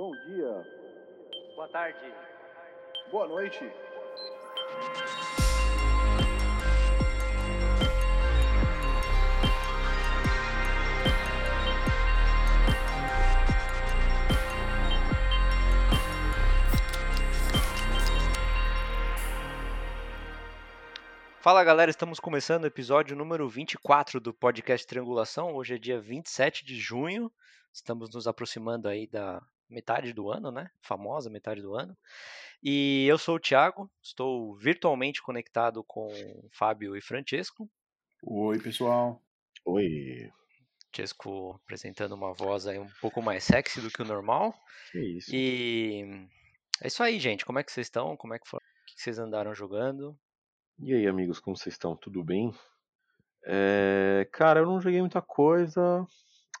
Bom dia. Boa tarde. Boa noite. Fala galera, estamos começando o episódio número 24 do podcast Triangulação. Hoje é dia 27 de junho. Estamos nos aproximando aí da metade do ano, né? Famosa metade do ano. E eu sou o Thiago, estou virtualmente conectado com Fábio e Francesco. Oi, pessoal. Oi. Francesco apresentando uma voz aí um pouco mais sexy do que o normal. Que isso. E é isso aí, gente. Como é que vocês estão? Como é que foi? O que vocês andaram jogando? E aí, amigos, como vocês estão? Tudo bem? É, cara, eu não joguei muita coisa.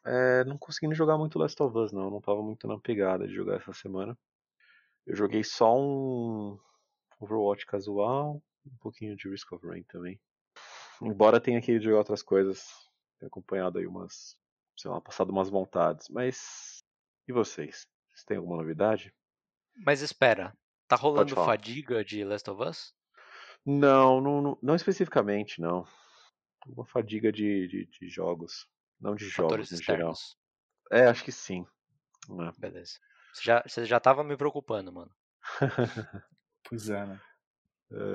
É, não consegui jogar muito Last of Us, não. Eu não tava muito na pegada de jogar essa semana. Eu joguei só um Overwatch casual, um pouquinho de Risk of Rain também. Embora tenha que jogar outras coisas, tenho acompanhado aí umas, sei lá, passado umas vontades. Mas e vocês? Vocês têm alguma novidade? Mas espera, tá rolando fadiga de Last of Us? Não, não, não, não especificamente, não. Uma fadiga de, de, de jogos. Não de Fatores jogos no geral. É, acho que sim. É. Beleza. Você já, você já tava me preocupando, mano. Pois é, né?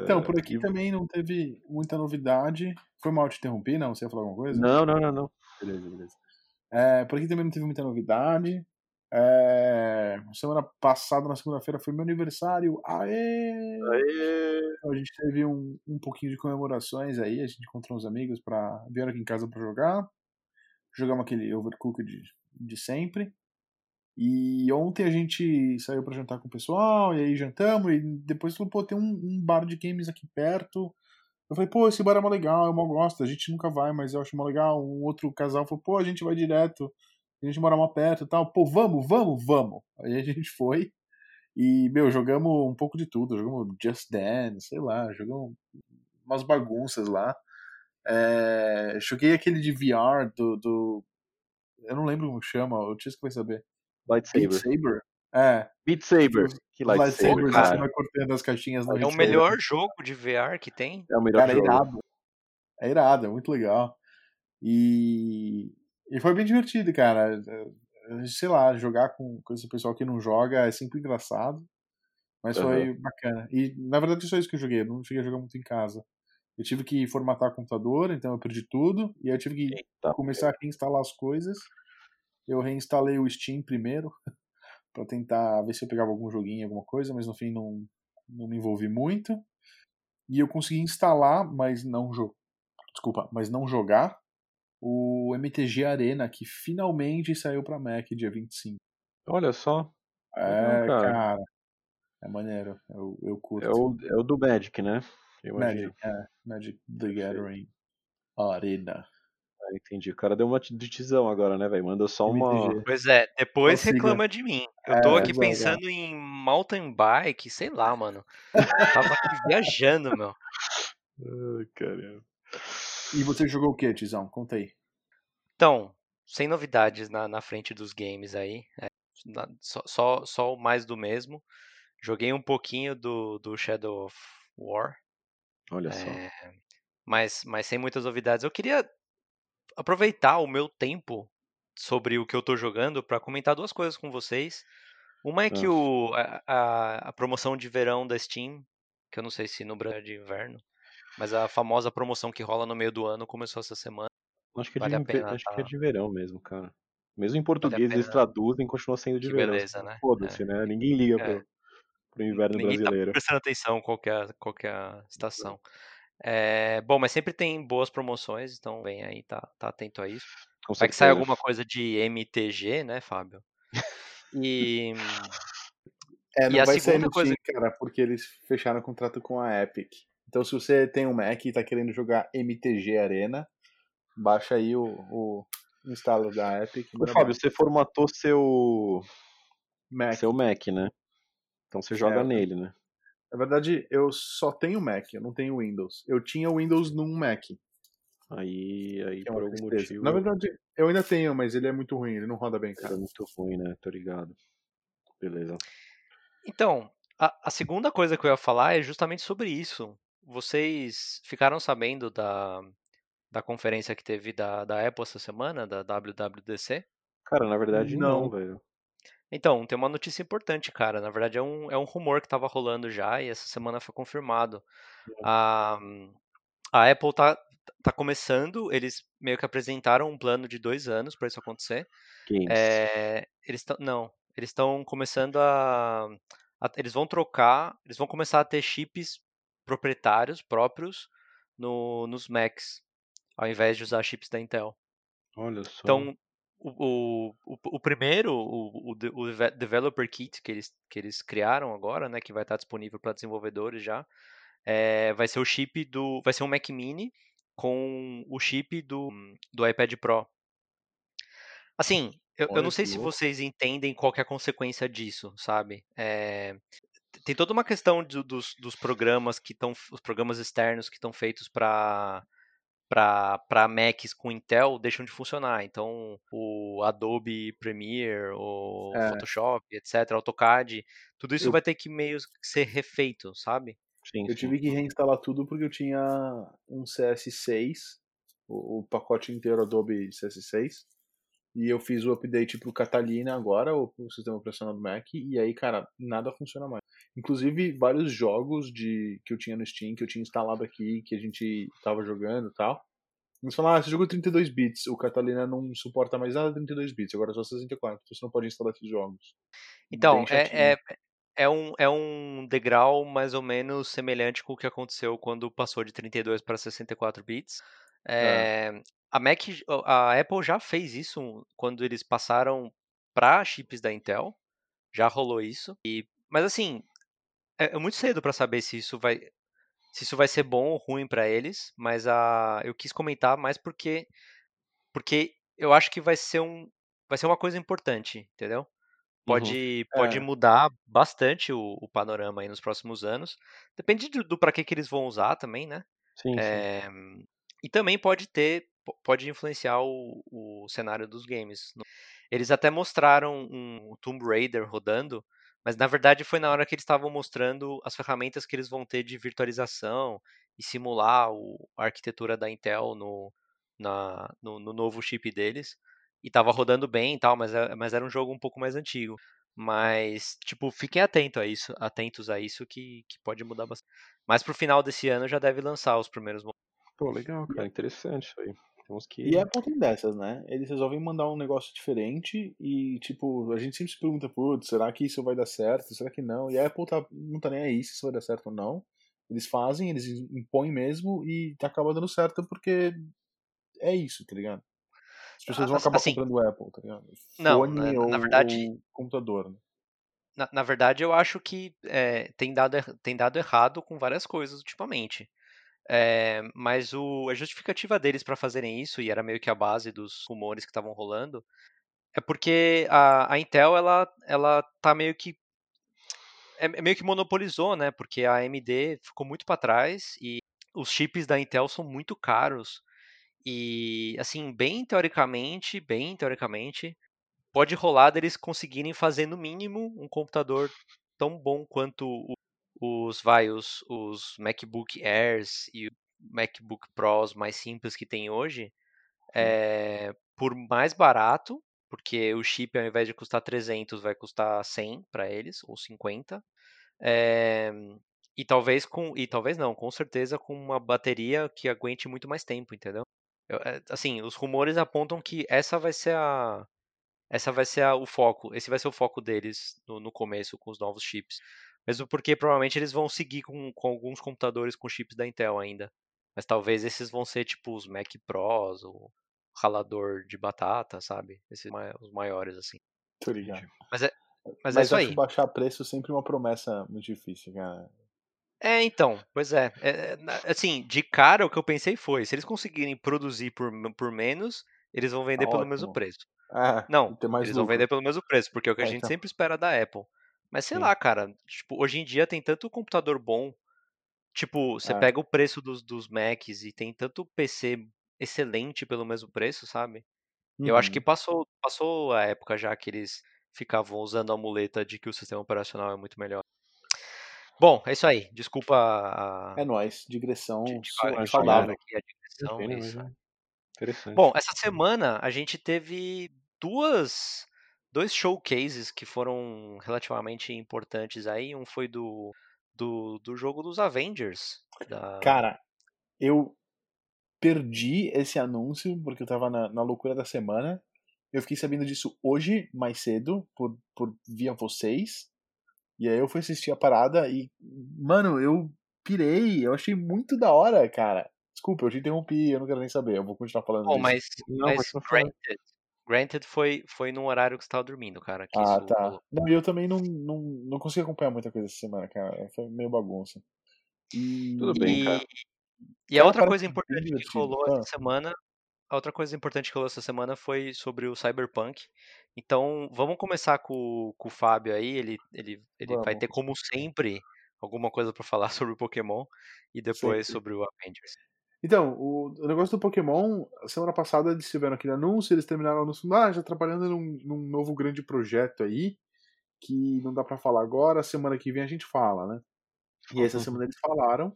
Então, por aqui e- também não teve muita novidade. Foi mal te interromper, não? Você ia falar alguma coisa? Não, não, não, não. Beleza, beleza. É, por aqui também não teve muita novidade. É, semana passada, na segunda-feira, foi meu aniversário. Aê! Aê! Então, a gente teve um, um pouquinho de comemorações aí. A gente encontrou uns amigos para vieram aqui em casa para jogar. Jogamos aquele Overcooked de, de sempre. E ontem a gente saiu para jantar com o pessoal, e aí jantamos, e depois falou, pô, tem um, um bar de games aqui perto. Eu falei, pô, esse bar é mó legal, eu mal gosto, a gente nunca vai, mas eu acho mó legal. Um outro casal falou, pô, a gente vai direto, a gente mora mó perto e tal. Pô, vamos, vamos, vamos. Aí a gente foi. E, meu, jogamos um pouco de tudo. Jogamos Just Dance, sei lá, jogamos umas bagunças lá. É, joguei aquele de VR do, do. Eu não lembro como chama, o Tisco vai saber. Beat Lightsaber. Saber? É, Beat Saber. Que lightsaber, lightsaber, você cara. vai cortando as caixinhas no É o Beat Saber. melhor jogo de VR que tem. É o melhor Cara, é jogo. irado. É irado, é muito legal. E, e foi bem divertido, cara. Eh, Sei lá, jogar com, com esse pessoal que não joga é sempre engraçado. Mas foi bacana. E na verdade só isso que eu joguei. Eu não cheguei a jogar muito em casa. Eu tive que formatar o computador, então eu perdi tudo. E aí eu tive que Eita, começar a reinstalar as coisas. Eu reinstalei o Steam primeiro pra tentar ver se eu pegava algum joguinho, alguma coisa, mas no fim não, não me envolvi muito. E eu consegui instalar, mas não jo desculpa, mas não jogar o MTG Arena que finalmente saiu pra Mac dia 25. Olha só. É, cara. cara. É maneiro, eu, eu curto. É o, é o do Magic, né? Eu. Magic, é, Magic the Gathering Arena. Ah, entendi. O cara deu uma de tizão agora, né, velho? Mandou só uma. Pois é, depois Consiga. reclama de mim. Eu É, tô aqui exato. pensando em mountain bike, sei lá, mano. Eu tava aqui viajando, meu. Ai, caramba. E você jogou o que, Tizão? Conta aí. Então, sem novidades na, na frente dos games aí. é, na- só, só, só o mais do mesmo. Joguei um pouquinho do, do Shadow of War. Olha só. É, mas, mas sem muitas novidades. Eu queria aproveitar o meu tempo sobre o que eu tô jogando para comentar duas coisas com vocês. Uma é que Ah. o, a, a, promoção de verão da Steam, que eu não sei se no Brasil é de inverno, mas a famosa promoção que rola no meio do ano começou essa semana. Acho que, é vale de, pena acho que é tá- de verão mesmo, cara. Mesmo em português eles pena. traduzem e continua sendo de Que verão. beleza, né? Foda-se, né? Ninguém liga É. pro, pro inverno Ninguém tá brasileiro. prestando atenção qual é, qual é a estação. É, bom, mas sempre tem boas promoções, então vem aí, tá, tá atento a isso. Vai que sai alguma coisa de MTG, né, Fábio? E É, E não a vai segunda no coisa- cara, porque eles fecharam o contrato com a Epic. Então, se você tem um Mac e tá querendo jogar MTG Arena, baixa aí o, o instalo da Epic. Ô, Fábio, você formatou seu, Mac. seu Mac, né? Então você joga Certo. nele, né? Na verdade, eu só tenho Mac, eu não tenho Windows. Eu tinha Windows num Mac. Aí, aí é por algum tristeza. motivo. Na verdade, eu ainda tenho, mas ele é muito ruim, ele não roda bem, cara. muito ruim, né? Tô ligado. Beleza. Então, a, a segunda coisa que eu ia falar é justamente sobre isso. Vocês ficaram sabendo da, da conferência que teve da, da Apple essa semana, da WWDC? Cara, na verdade não, Não. velho. Então, tem uma notícia importante, cara. Na verdade, é um, é um rumor que estava rolando já e essa semana foi confirmado. A, a Apple tá, tá começando, eles meio que apresentaram um plano de dois anos para isso acontecer. É, eles estão. Não, eles estão começando a, a- Eles vão trocar. Eles vão começar a ter chips proprietários próprios no, nos Macs, ao invés de usar chips da Intel. Olha só. Então, o, o, o, primeiro, o, o, de- o Deve- Developer Kit que eles, que eles criaram agora, né, que vai estar disponível para desenvolvedores já, é, vai ser o chip do. Vai ser um Mac Mini com o chip do, do iPad Pro. Assim, eu, eu não sei se vocês entendem qual é a consequência disso, sabe? É, tem toda uma questão do- dos, dos programas que estão, os programas externos que estão feitos para para Macs com Intel deixam de funcionar. Então, o Adobe Premiere, o É. Photoshop, etc, AutoCAD, tudo isso Eu- vai ter que meio que ser refeito, sabe? Sim, Eu sim. tive que reinstalar tudo porque eu tinha um CS6, o, o pacote inteiro Adobe CS6, e eu fiz o update pro Catalina agora, o, o sistema operacional do Mac, e aí, cara, nada funciona mais. Inclusive, vários jogos de que eu tinha no Steam, que eu tinha instalado aqui, que a gente tava jogando e tal. Eles falaram, ah, esse jogo é 32 bits, o Catalina não suporta mais nada 32 bits, agora é só 64, então você não pode instalar esses jogos. Então, é, é, é, um, é um degrau mais ou menos semelhante com o que aconteceu quando passou de 32 para 64 bits. É, a Mac, a Apple já fez isso quando eles passaram para chips da Intel, já rolou isso. E, mas assim, é, é muito cedo para saber se isso vai se isso vai ser bom ou ruim para eles, mas a, eu quis comentar mais porque porque eu acho que vai ser um vai ser uma coisa importante, entendeu? Pode, pode É. mudar bastante o, o panorama aí nos próximos anos. Depende do, do para que, que eles vão usar também, né? Sim, sim. É, e também pode ter, po- pode influenciar o, o cenário dos games. Eles até mostraram um Tomb Raider rodando, mas na verdade foi na hora que eles estavam mostrando as ferramentas que eles vão ter de virtualização e simular o- a arquitetura da Intel no, na- no, no novo chip deles. E tava rodando bem e tal, mas, é- mas era um jogo um pouco mais antigo. Mas, tipo, fiquem atento a isso, atentos a isso que, que pode mudar bastante. Mas pro final desse ano já deve lançar os primeiros Pô, legal, cara. Interessante isso aí. Temos que. E a Apple tem dessas, né? Eles resolvem mandar um negócio diferente e, tipo, a gente sempre se pergunta, putz, será que isso vai dar certo? Será que não? E a Apple tá, não tá nem aí se isso vai dar certo ou não. Eles fazem, eles impõem mesmo e tá acaba dando certo porque é isso, tá ligado? As pessoas vão acabar assim, comprando o Apple, tá ligado? Não, Fone na- na ou, verdade- ou computador, né? Na, na verdade, eu acho que é, tem, dado, tem dado errado com várias coisas ultimamente. É, mas o, a justificativa deles para fazerem isso, e era meio que a base dos rumores que estavam rolando, é porque a, a Intel ela, ela tá meio que. É, meio que monopolizou, né? Porque a AMD ficou muito para trás e os chips da Intel são muito caros. E, assim, bem teoricamente, bem teoricamente, pode rolar deles conseguirem fazer no mínimo um computador tão bom quanto o- os vai os, os MacBook Airs e MacBook Pros mais simples que tem hoje é, por mais barato porque o chip ao invés de custar 300 vai custar 100 para eles ou 50 é, e talvez com e talvez não com certeza com uma bateria que aguente muito mais tempo entendeu Eu- é, assim os rumores apontam que essa vai ser a essa vai ser a- o foco, esse vai ser o foco deles no, no começo com os novos chips. Mesmo porque provavelmente eles vão seguir com, com alguns computadores com chips da Intel ainda. Mas talvez esses vão ser tipo os Mac Pros, o ralador de batata, sabe? Esses os maiores assim. Tô ligado. Mas é, mas Mas é isso aí. baixar preço sempre uma promessa muito difícil, cara. É, então, pois é. É, é, Assim, de cara o que eu pensei foi, se eles conseguirem produzir por, por menos, eles vão vender Tá pelo ótimo. mesmo preço. É, Não, eles vão lucro. vender pelo mesmo preço, porque é o que a É, gente então. sempre espera da Apple. Mas sei Sim. lá, cara, tipo, hoje em dia tem tanto computador bom. Tipo, você É. pega o preço dos, dos Macs e tem tanto PC excelente pelo mesmo preço, sabe? Eu acho que Uhum. passou, passou a época já que eles ficavam usando a muleta de que o sistema operacional é muito melhor. Bom, é isso aí. Desculpa a. É nóis, digressão de, de, saudável. aqui a digressão. É é Interessante. Bom, essa semana a gente teve duas dois showcases que foram relativamente importantes aí. Um foi do, do, do jogo dos Avengers. Da... Cara, eu perdi esse anúncio porque eu tava na, na loucura da semana. Eu fiquei sabendo disso hoje, mais cedo, por, por via vocês. E aí eu fui assistir a parada e, mano, eu pirei. Eu achei muito da hora, cara. Desculpa, eu te interrompi, eu não quero nem saber. Eu vou continuar falando disso. mas, Não, mas granted, granted foi, foi num horário que você tava dormindo, cara. Ah, tá. rolou. Não, e eu também não, não, não consegui acompanhar muita coisa essa semana, cara. Foi meio bagunça. E... Tudo bem, cara. E a Cara, outra coisa importante que rolou Ah. essa semana, a outra coisa importante que rolou essa semana foi sobre o Cyberpunk. Então, vamos começar com, com o Fábio aí, ele, ele, ele vai ter como sempre alguma coisa pra falar sobre o Pokémon e depois Sempre. sobre o Avengers. Então, o, o negócio do Pokémon, semana passada eles tiveram aquele anúncio, eles terminaram o anúncio, ah, já trabalhando num, num novo grande projeto aí, que não dá pra falar agora, semana que vem a gente fala, né? E essa semana eles falaram,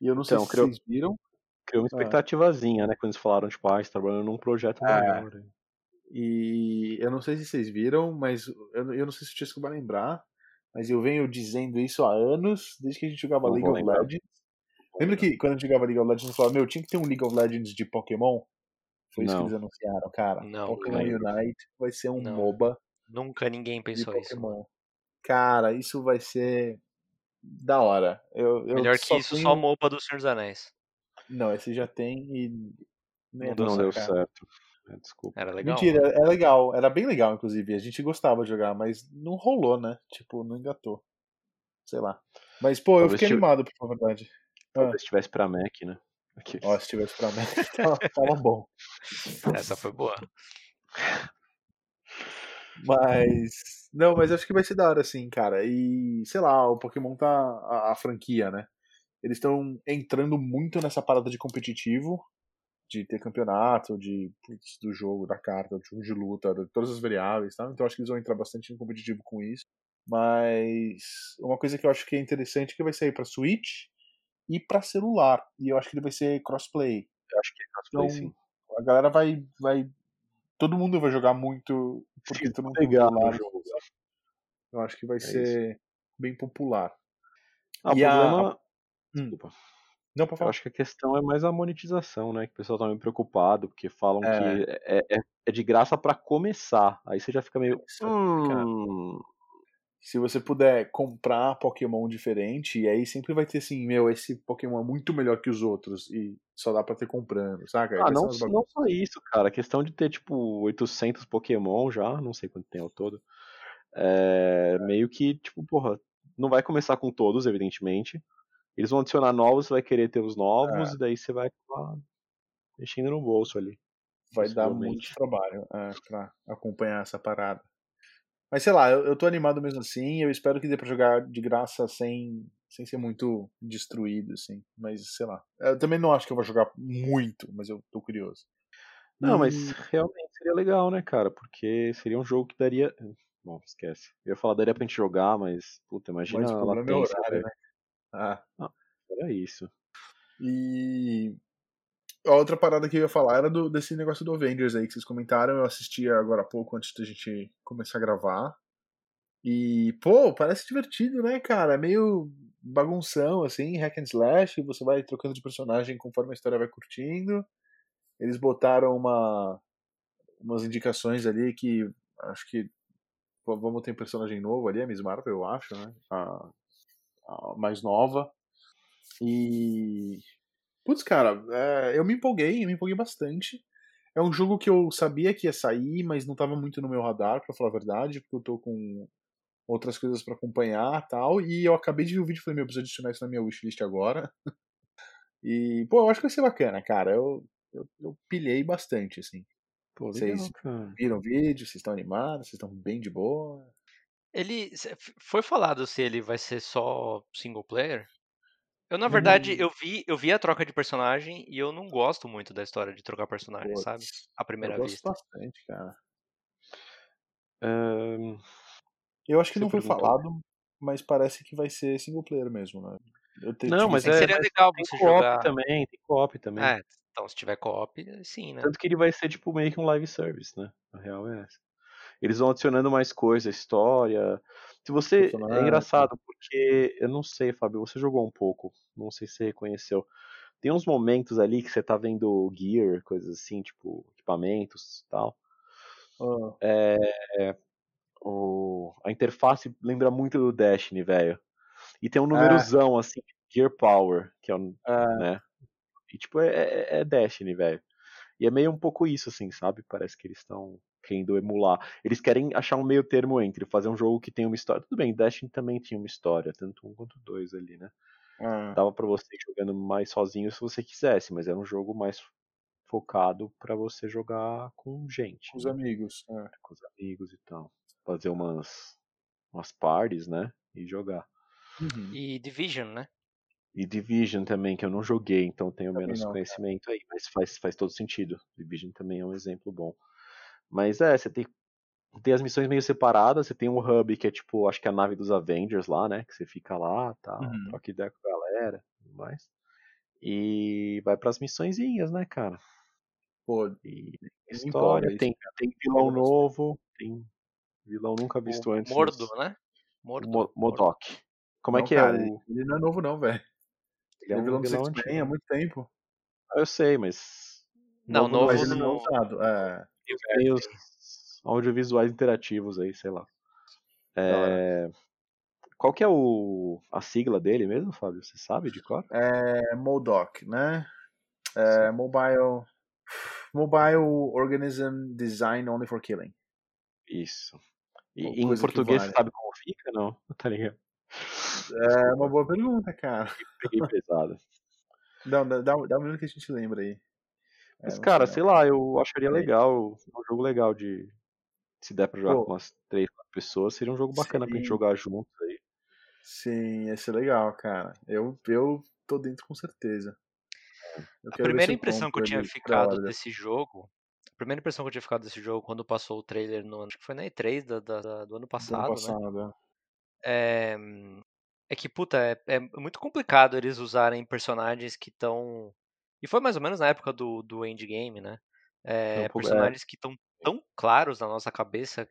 e eu não sei Então, se criou- vocês viram, Criou uma Ah. expectativazinha, né? Quando eles falaram, tipo, ah, trabalhando num projeto É. maior. e eu não sei se vocês viram, mas eu, eu não sei se o Chesco vai lembrar, mas eu venho dizendo isso há anos, desde que a gente jogava Não League of. Legends. Lembra que quando a gente jogava League of Legends, a gente falava, meu, tinha que ter um League of Legends de Pokémon? Foi isso Não. que eles anunciaram, cara. Não, Pokémon. Unite vai ser um Não. MOBA Nunca ninguém de pensou isso. Pokémon. Cara, isso vai ser da hora. Eu, eu Melhor que isso, tenho- só MOBA do Senhor dos Anéis. Não, esse já tem e. Nem Não é Não nossa deu cara. certo. É, desculpa. Era legal. Mentira, é legal. Era bem legal, inclusive. A gente gostava de jogar, mas não rolou, né? Tipo, não engatou. Sei lá. Mas, pô, eu Talvez fiquei tive- animado, por verdade. Ah, Talvez tivesse pra Mac, né? Aqui. ó, se tivesse pra mim, tava, tava bom. Essa foi boa. Mas. Não, mas acho que vai ser da hora, sim, cara. E, sei lá, o Pokémon tá. A, a franquia, né? Eles estão entrando muito nessa parada de competitivo, de ter campeonato, de putz, do jogo, da carta, do jogo de luta, de todas as variáveis, tá? Então acho que eles vão entrar bastante no competitivo com isso. Mas uma coisa que eu acho que é interessante é que vai sair pra Switch e pra celular. E eu acho que ele vai ser crossplay. Eu acho que é crossplay, Então, sim. a galera vai, vai. Todo mundo vai jogar muito. Porque todo mundo no celular. jogo. Eu acho que vai É ser bem popular. Ah, E a- problema. Hum. Desculpa. Não, Eu acho que a questão é mais a monetização, né? Que o pessoal tá meio preocupado, porque falam É. que é, é- é de graça pra começar. Aí você já fica meio. Isso. Hum, Se você puder comprar Pokémon diferente, e aí sempre vai ter assim, meu, esse Pokémon é muito melhor que os outros, e só dá pra ter comprando, saca? Ah, não, não só isso, cara. A questão de ter, tipo, 800 Pokémon já, não sei quanto tem ao todo. É, meio que, tipo, porra, não vai começar com todos, evidentemente. Eles vão adicionar novos, você vai querer ter os novos, É. e daí você vai acabar mexendo no bolso ali. vai dar muito trabalho é, pra acompanhar essa parada. Mas sei lá, eu, eu tô animado mesmo assim, eu espero que dê pra jogar de graça sem, sem ser muito destruído, assim. Mas sei lá. Eu também não acho que eu vou jogar muito, mas eu tô curioso. Não, E- mas realmente seria legal, né, cara? Porque seria um jogo que daria. Bom, esquece. Eu ia falar daria pra gente jogar, mas, puta, imagina Mas o a problema é latência, horário, velho. né? Ah, Era isso. E a outra parada que eu ia falar era do, desse negócio do Avengers aí que vocês comentaram. Eu assisti agora há pouco antes da gente começar a gravar. E, pô, parece divertido, né, cara? É meio bagunção, assim, hack and slash. Você vai trocando de personagem conforme a história vai curtindo. Eles botaram uma, umas indicações ali que acho que vamos ter um personagem novo ali, a Miss Marvel, eu acho, né? A, a mais nova. E. Putz, cara, é, eu me empolguei, eu me empolguei bastante. É um jogo que eu sabia que ia sair, mas não tava muito no meu radar, pra falar a verdade, porque eu tô com outras coisas pra acompanhar tal. E eu acabei de ver o vídeo e falei, meu, eu preciso adicionar isso na minha wishlist agora. E, pô, eu acho que vai ser bacana, cara. Eu, eu, eu pilhei bastante, assim. Pô, Vocês- legal. Viram o vídeo, vocês estão animados, vocês estão bem de boa. Ele foi falado se ele vai ser só single player? Eu na verdade Hum. eu vi eu vi a troca de personagem e eu não gosto muito da história de trocar personagem, sabe? À primeira eu gosto vista. bastante, cara. Ahn, Eu acho que Você não foi perguntou. falado, mas parece que vai ser single player mesmo, né? Eu te- Não, tive mas é- Seria mas legal tem você co-op jogar. também, tem co-op também. É, então se tiver co-op, sim, né? Tanto que ele vai ser tipo meio que um live service, né? A real é essa. Eles vão adicionando mais coisa, história. Se você. É Personagem. engraçado, porque eu não sei, Fábio, você jogou um pouco. Não sei se você reconheceu. Tem uns momentos ali que você tá vendo gear, coisas assim, tipo, equipamentos e tal. Ah, O... A interface lembra muito do Destiny, velho. E tem um númerozão, assim, Gear Power, que é um. é, né? E tipo, é, é- é Destiny, velho. E é meio um pouco isso, assim, sabe? Parece que eles estão querendo emular. Eles querem achar um meio termo entre fazer um jogo que tem uma história. Tudo bem, Destiny também tinha uma história, tanto um quanto dois ali, né? é. Dava pra você ir jogando mais sozinho se você quisesse, mas era um jogo mais focado pra você jogar com gente, Com os né? amigos. é. com os amigos e tal. Fazer umas, umas parties, né? E jogar. Uhum. E Division, né? E Division também, que eu não joguei, então tenho Também menos não, conhecimento aí, mas faz, faz todo sentido. Division também é um exemplo bom. Mas é, você tem, tem as missões meio separadas, você tem um hub que é tipo, acho que é a nave dos Avengers lá, né? Que você fica lá, tal, Uhum. troca ideia com a galera e tudo mais. E vai pras missõezinhas, né, cara? Pô, E tem Não história, isso, tem, tem vilão novo, tem vilão nunca visto o antes. Mordo, né? Mordo. Mo- Modok. Como é não, que cara, é ele- o. Ele não é novo, não, velho. Ele é é um vilão do vilão X-Men antigo. há muito tempo. Eu sei, mas. Não, novo Mas ele não é usado. É. Tem os audiovisuais interativos aí, sei lá. É, Qual que é o... a sigla dele mesmo, Fábio? Você sabe de qual? É Modoc, né? É, mobile. Mobile Organism Design Only for Killing. Isso. E em português vale. você sabe como fica? Não? Tá ligado? É uma boa pergunta, cara. Peguei pesado. Dá, dá, dá dá um minuto que a gente lembra aí. É, Mas, cara, sei lá, eu acharia É. legal. É um jogo legal de. Se der pra jogar Pô. com umas três, quatro pessoas, seria um jogo bacana pra gente Sim. jogar juntos aí. Sim, ia ser legal, cara. Eu, eu tô dentro com certeza. Eu A primeira impressão que eu tinha ficado desse jogo. A primeira impressão que eu tinha ficado desse jogo quando passou o trailer no ano. Acho que foi na E3 da- da- da- do ano Do ano passado, né? passado, É, é que, puta, é, é muito complicado eles usarem personagens que estão. E foi mais ou menos na época do, do endgame, né? É, É é. personagens que estão tão claros na nossa cabeça,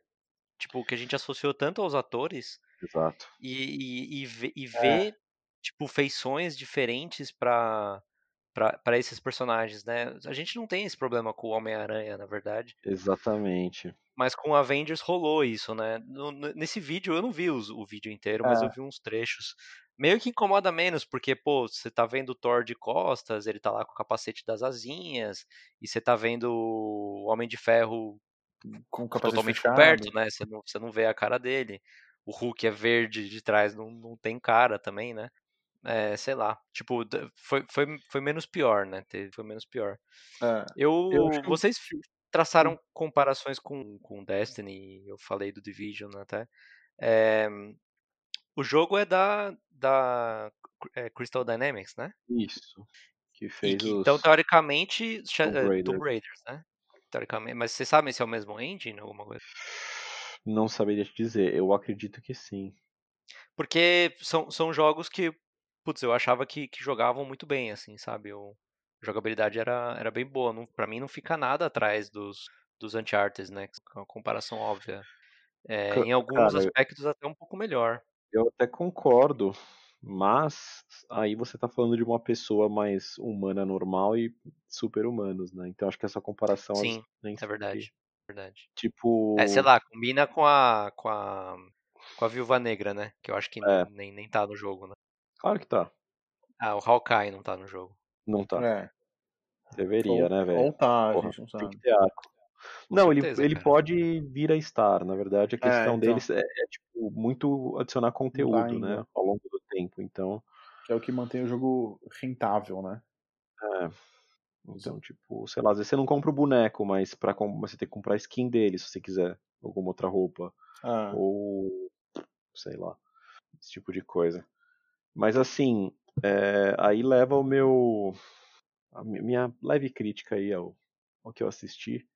tipo, que a gente associou tanto aos atores Exato. e, e, e, vê, e É. tipo, feições diferentes pra, pra esses personagens, né? A gente não tem esse problema com o Homem-Aranha, na verdade. Exatamente. Mas com o Avengers rolou isso, né? No- no- nesse vídeo, eu não vi os- o vídeo inteiro, mas É. eu vi uns trechos. Meio que incomoda menos, porque, pô, você tá vendo o Thor de costas, ele tá lá com o capacete das asinhas, e você tá vendo o Homem de Ferro Com o capacete totalmente fechado. coberto, né? Você não, você não vê a cara dele. O Hulk é verde de trás, não, não tem cara também, né? É, sei lá. Tipo, foi, foi, foi menos pior, né? Foi menos pior. É. Eu, Eu que vocês fi- traçaram comparações com, com Destiny, eu falei do Division até. É, o jogo é da, da é, Crystal Dynamics, né? Isso. Que fez que, os. então, teoricamente, Tomb é, Raider. Tomb Raiders, né? Teoricamente, mas vocês sabem se é o mesmo engine, alguma coisa? Não saberia te dizer. Eu acredito que sim. Porque são, são jogos que, putz, eu achava que, que jogavam muito bem, assim, sabe? A jogabilidade era, era bem boa. Não, pra mim não fica nada atrás dos, dos Uncharted, né? que é uma comparação óbvia. É, em alguns cara, aspectos até um pouco melhor. Eu até concordo, mas aí você tá falando de uma pessoa mais humana normal e super-humanos, né? Então acho que essa comparação Sim, nem é sempre- verdade. verdade. Tipo, É, sei lá, combina com a, com a, com a Viúva Negra, né? Que eu acho que É. nem, nem tá no jogo, né? claro que tá. Ah, o Hawkeye não tá no jogo. Não tá. É. Deveria, ou, né, velho? ou tá, Porra, a gente não Tem sabe. que ter arco. Com Não, certeza, ele, ele pode vir a estar. Na verdade, a questão então. deles é, é, tipo, muito adicionar conteúdo, né? Ao longo do tempo. Então, Que é o que mantém o jogo rentável, né? então tipo, sei lá, às vezes você não compra o boneco, mas pra, com- você tem que comprar a skin dele se você quiser. Alguma outra roupa. Ah, ou sei lá, esse tipo de coisa. Mas assim, é, aí leva o meu a mi- minha leve crítica aí ao, ao que eu assisti,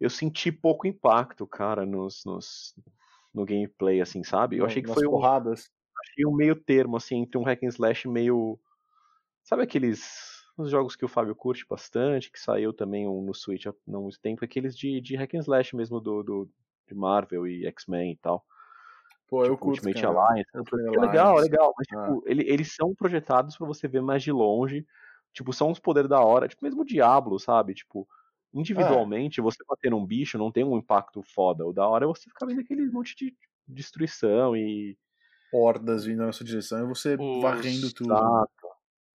eu senti pouco impacto, cara, nos, nos, no gameplay, assim, sabe? Eu achei que Nas foi um, porradas. achei um meio termo, assim, entre um hack and slash meio. Sabe aqueles os jogos que o Fábio curte bastante, que saiu também um no Switch há não muito tempo, aqueles de, de hack and slash mesmo do, do de Marvel e X-Men e tal. Pô, eu tipo, curto, Ultimate cara. Alliance. Ultimate É legal, Alliance. legal. Mas, Ah. tipo, ele- eles são projetados pra você ver mais de longe. Tipo, são uns poderes da hora. Tipo, mesmo o Diablo, sabe? Tipo, individualmente, você bater num bicho não tem um impacto foda. O da hora é você ficar vendo aquele monte de destruição e. Hordas vindo na sua direção e você Os- varrendo tudo. Exato.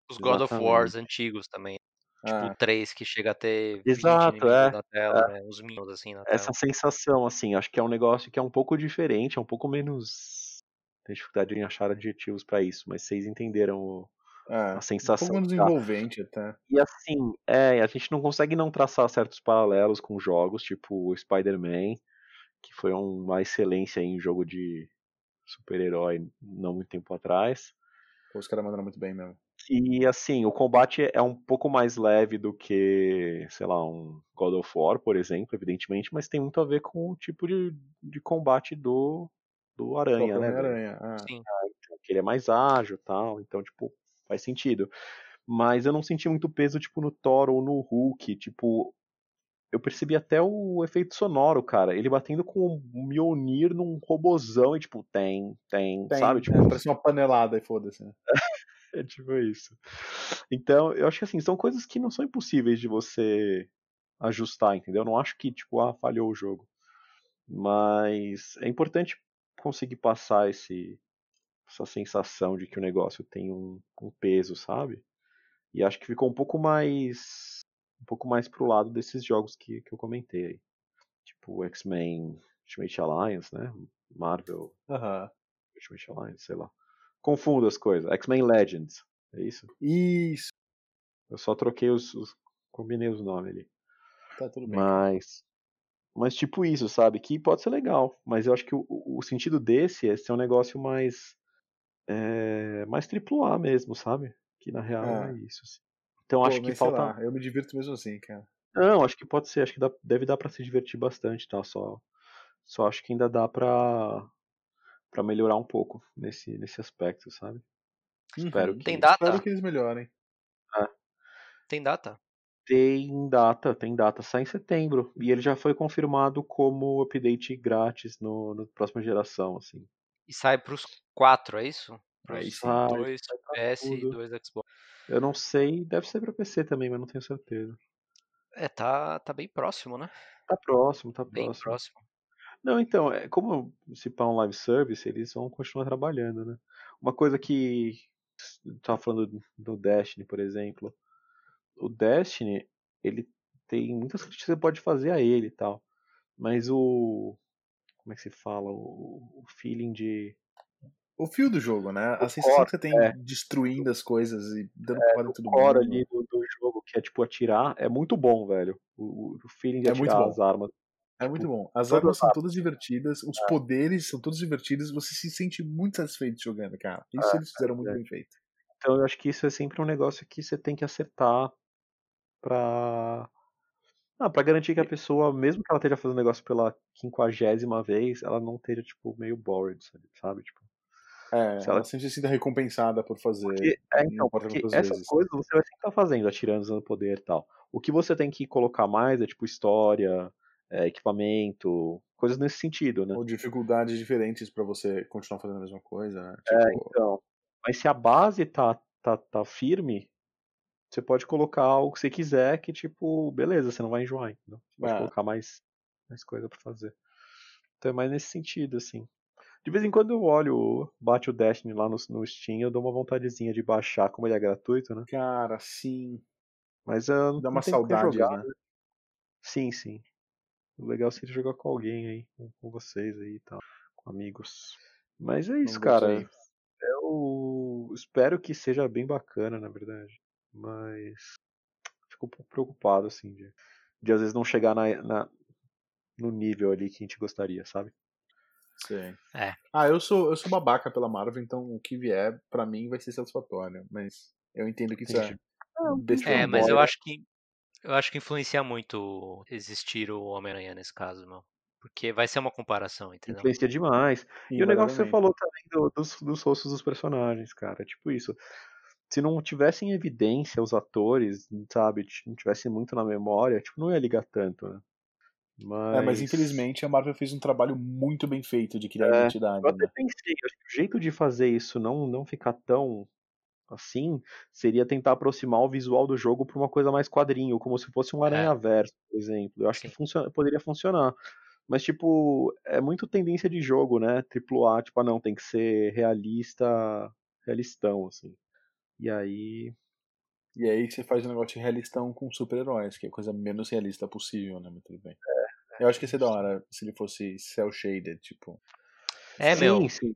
Os God of Exatamente. Wars antigos também. Tipo o 3 que chega a ter 20 Exato, é, na tela, né? Uns minions assim na tela. Essa sensação, assim, acho que é um negócio que é um pouco diferente, é um pouco menos. Tem dificuldade em achar adjetivos pra isso, mas vocês entenderam o- é. a Um sensação. pouco menos que dá. envolvente até. E assim, é, a gente não consegue não traçar certos paralelos com jogos, tipo o Spider-Man, que foi uma excelência em jogo de super-herói não muito tempo atrás. Os caras mandaram muito bem mesmo. E assim, o combate é um pouco mais leve do que, sei lá, um God of War, por exemplo, evidentemente, mas tem muito a ver com o tipo de, de combate do, do Aranha, né? Homem-Aranha. Ah. Sim. que ele é mais ágil tal, então, tipo, faz sentido. Mas eu não senti muito peso, tipo, no Thor ou no Hulk, tipo, eu percebi até o efeito sonoro, cara, ele batendo com o Mjolnir num robozão e, tipo, tem, tem, Tem, sabe? Tipo, é, parece uma panelada e foda-se. né? é tipo isso. Então, eu acho que, assim, são coisas que não são impossíveis de você ajustar, entendeu? Eu não acho que, tipo, ah, falhou o jogo. Mas é importante conseguir passar esse, essa sensação de que o negócio tem um, um peso, sabe? E acho que ficou um pouco mais um pouco mais pro lado desses jogos que, que eu comentei aí. Tipo X-Men Ultimate Alliance, né? Marvel Aham. Ultimate Alliance, sei lá. Confundo as coisas. X-Men Legends, é isso? Isso, Eu só troquei os, os combinei os nomes ali. tá tudo bem. Mas mas tipo isso, sabe? Que pode ser legal, mas eu acho que o, o sentido desse é ser um negócio mais é, mais triplo A mesmo, sabe? Que na real Ah. é isso. assim. Então Pô, acho que falta lá, eu me divirto mesmo assim, cara. Não, acho que pode ser, acho que dá- deve dar pra se divertir bastante, tá? Só, só acho que ainda dá pra, pra melhorar um pouco nesse, nesse aspecto, sabe? Espero Uhum. que Tem data? Espero que eles melhorem. Tem data? tem data, tem data, sai em setembro e ele já foi confirmado como update grátis no, no próxima geração, assim. E sai pros quatro, é isso? Aí Pros sim. Sai, dois sai PS e dois Xbox. Eu não sei, deve ser pra PC também, mas não tenho certeza. É, tá, tá bem próximo, né? Tá próximo, tá Bem próximo. próximo. Não, então, é, como se pá um live service, eles vão continuar trabalhando, né? Uma coisa que tava falando do- do Destiny, por exemplo. O Destiny, ele tem muitas críticas que você pode fazer a ele e tal. Mas o como é que se fala? O, o feeling de O fio do jogo, né? O A sensação core, que você tem é. destruindo as coisas e dando porrada em core mundo. ali do, do jogo, que é tipo atirar, é muito bom, velho. O, o feeling de É muito atirar as armas. É muito bom. As todas armas são as- todas divertidas, os É. poderes são todos divertidos, você se sente muito satisfeito jogando, cara. Isso É, eles fizeram muito é. bem feito. Então eu acho que isso é sempre um negócio que você tem que acertar pra. Ah, pra garantir que a pessoa, mesmo que ela esteja fazendo negócio pela quinquagésima vez, ela não esteja, tipo, meio bored, sabe? Tipo, É, Se ela- ela sempre se sinta recompensada por fazer. porque, é, então, porque essas vezes. coisas você vai sempre estar fazendo, atirando, usando poder e tal. O que você tem que colocar mais é, tipo, história, é, equipamento, coisas nesse sentido, né? Ou dificuldades diferentes pra você continuar fazendo a mesma coisa, né? É, Tipo, então. Mas se a base tá, tá, tá firme, você pode colocar o que você quiser, que tipo, beleza, você não vai enjoar, entendeu? Você pode É. colocar mais, mais coisa pra fazer. Então é mais nesse sentido, assim. De vez em quando eu olho, bate o Destiny lá no, no Steam, eu dou uma vontadezinha de baixar, como ele é gratuito, né? cara, sim. Mas eu não Dá uma saudade, jogar, né? Sim, sim. O legal seria jogar com alguém aí, com, com vocês aí e tal, com amigos. Mas é isso, cara. Eu espero que seja bem bacana, na verdade. Mas fico um pouco preocupado, assim, de, de às vezes não chegar na, na- no nível ali que a gente gostaria, sabe? Sei. É. Ah, eu sou, eu sou babaca pela Marvel, então o que vier, pra mim, vai ser satisfatório. Mas eu entendo que isso é Entendi. besteira. É, mas eu acho que Eu acho que influencia muito existir o Homem-Aranha nesse caso, meu. Porque vai ser uma comparação, entendeu? Influencia demais. Sim, E o negócio que você falou também do- dos, dos rostos dos personagens, cara. Tipo isso. Se não tivesse em evidência os atores, sabe? Não tivesse muito na memória, tipo, não ia ligar tanto, né? Mas. É, mas infelizmente a Marvel fez um trabalho muito bem feito de criar É, identidade, Eu até né? pensei, acho que o jeito de fazer isso não, não ficar tão assim seria tentar aproximar o visual do jogo para uma coisa mais quadrinho, como se fosse um É. Aranha-Verso, por exemplo. Eu acho que Sim. funciona, poderia funcionar. Mas, tipo, é muito tendência de jogo, né? Triplo A, tipo, ah, não, tem que ser realista, realistão, assim. E aí. E aí você faz um negócio de realistão com super-heróis, que é a coisa menos realista possível, né? Mas tudo bem. Eu acho que ia ser da hora se ele fosse cel-shaded, tipo. É, sim, meu, sim.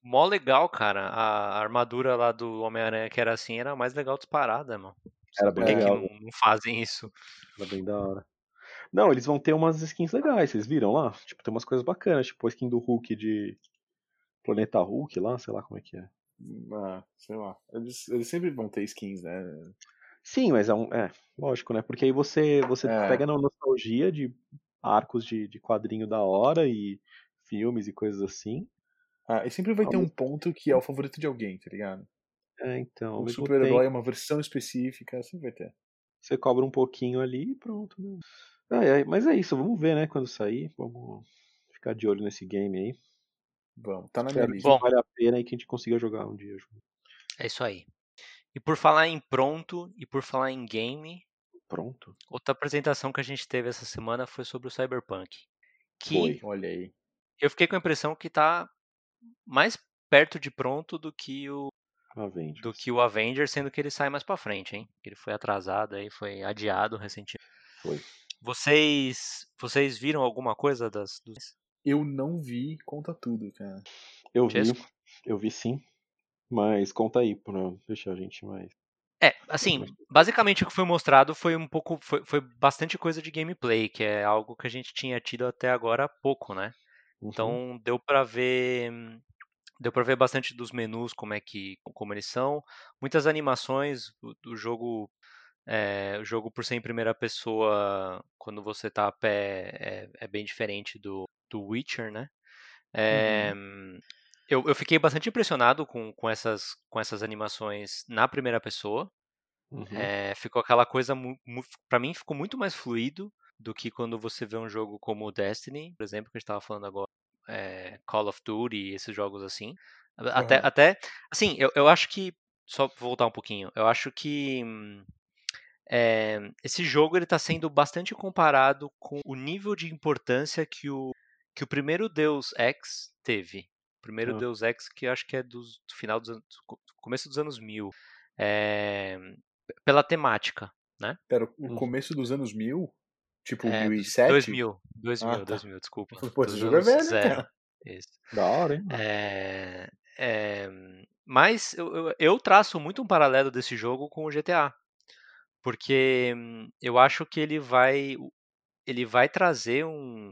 mó legal, cara. A armadura lá do Homem-Aranha que era assim era a mais legal disparada, mano. Era Por bem que, que legal. não, não fazem isso? Era bem da hora. Não, eles vão ter umas skins legais, vocês viram lá? Tipo, tem umas coisas bacanas, tipo a skin do Hulk de Planeta Hulk lá, sei lá como é que é. Ah, sei lá. Eles, eles sempre vão ter skins, né? Sim, mas é um. É, lógico, né? Porque aí você, você É. pega na nostalgia de arcos de, de quadrinho da hora e filmes e coisas assim. Ah, e sempre vai ter um ponto que é o favorito de alguém, tá ligado? É, então, Um super-herói é uma versão específica, sempre vai ter. você cobra um pouquinho ali e pronto. Né? Ai, ai, mas é isso, vamos ver, né? Quando sair. Vamos ficar de olho nesse game aí. Vamos, tá na minha lista. Bom. vale a pena e que a gente consiga jogar um dia. É isso aí. E por falar em pronto e por falar em game, Pronto. outra apresentação que a gente teve essa semana foi sobre o Cyberpunk. Que Foi. Olha aí. eu fiquei com a impressão que tá mais perto de pronto do que o Avengers. do que o Avenger, sendo que ele sai mais pra frente, hein? Ele foi atrasado aí, foi adiado recentemente. Foi. Vocês vocês viram alguma coisa das dos Eu não vi Conta Tudo, cara. Eu vi, Chesco? eu vi sim. Mas conta aí pra deixar a gente mais. É, assim, basicamente o que foi mostrado foi um pouco, foi, foi bastante coisa de gameplay, que é algo que a gente tinha tido até agora há pouco, né? Uhum. Então deu pra ver, deu para ver bastante dos menus como é que, como eles são, muitas animações do, do jogo, é, o jogo por ser em primeira pessoa, quando você tá a pé, é, é bem diferente do, do Witcher, né? É, eu, eu fiquei bastante impressionado com, com, essas, com essas animações na primeira pessoa. Uhum. É, ficou aquela coisa, para mim ficou muito mais fluido do que quando você vê um jogo como o Destiny, por exemplo, que a gente estava falando agora, é, Call of Duty, esses jogos assim. Até, Uhum. até assim, eu, eu acho que, só voltar um pouquinho, eu acho que é, esse jogo ele está sendo bastante comparado com o nível de importância que o, que o primeiro Deus Ex teve. O primeiro Ah. Deus Ex que eu acho que é dos, do final dos anos, começo dos anos 1000. É, pela temática, né? Pera, o Uhum. começo dos anos 1000? Tipo, É, 2007? 2000, 2000, Ah, tá. 2000, desculpa. Pô, esse jogo é velho, zero. cara. Isso. Da hora, hein? É, é, mas eu, eu, eu traço muito um paralelo desse jogo com o GTA. Porque hum, eu acho que ele vai, ele vai trazer um,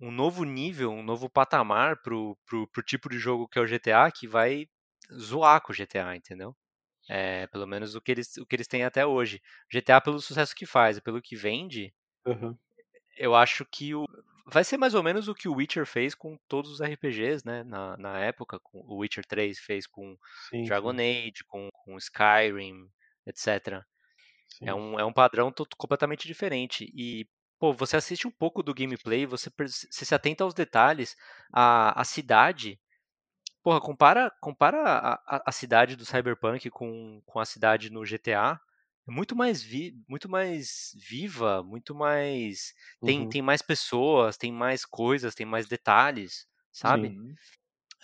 um novo nível, um novo patamar pro, pro, pro tipo de jogo que é o GTA, que vai zoar com o GTA, entendeu? É, pelo menos o que, eles, o que eles têm até hoje. GTA, pelo sucesso que faz e pelo que vende, Uhum. eu acho que o, vai ser mais ou menos o que o Witcher fez com todos os RPGs, né? Na, na época, com, o Witcher 3 fez com Sim, Dragon sim, Age, com, com Skyrim, etc. sim. É um, é um padrão completamente diferente. E, pô, você assiste um pouco do gameplay, você, você se atenta aos detalhes, a, a cidade. Porra, compara, compara a, a, a cidade do Cyberpunk com, com a cidade no GTA. É muito mais, vi, muito mais viva, muito mais. Tem, Uhum. tem mais pessoas, tem mais coisas, tem mais detalhes, sabe? Sim.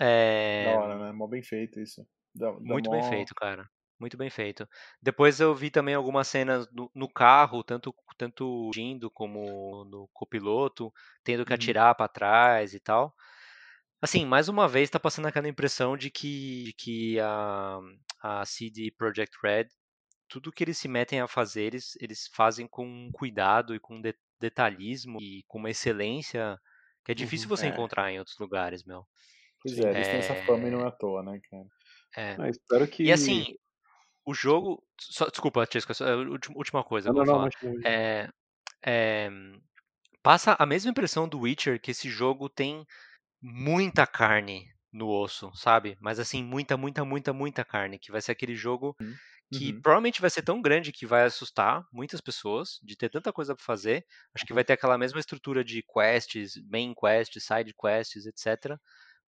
É, Da hora, né? Mó bem feito isso. Dá, dá muito mó... bem feito, cara. Muito bem feito. Depois eu vi também algumas cenas no, no carro, tanto tanto dirigindo como no copiloto, tendo que Uhum. atirar pra trás e tal. Assim, mais uma vez tá passando aquela impressão de que, de que a, a CD Projekt Red, tudo que eles se metem a fazer, eles, eles fazem com cuidado e com de- detalhismo e com uma excelência que é difícil Uhum. você É. encontrar em outros lugares, meu. Pois é, eles têm essa fama e não é à toa, né, cara? É. Ah, espero que. E assim, o jogo. Só, desculpa, Tisco, só, última, última coisa Não, não, não, É, é, passa a mesma impressão do Witcher que esse jogo tem muita carne no osso, sabe? Mas assim, muita, muita, muita, muita carne. Que vai ser aquele jogo que Uhum. provavelmente vai ser tão grande que vai assustar muitas pessoas de ter tanta coisa pra fazer. Acho que vai ter aquela mesma estrutura de quests, main quests, side quests, etc.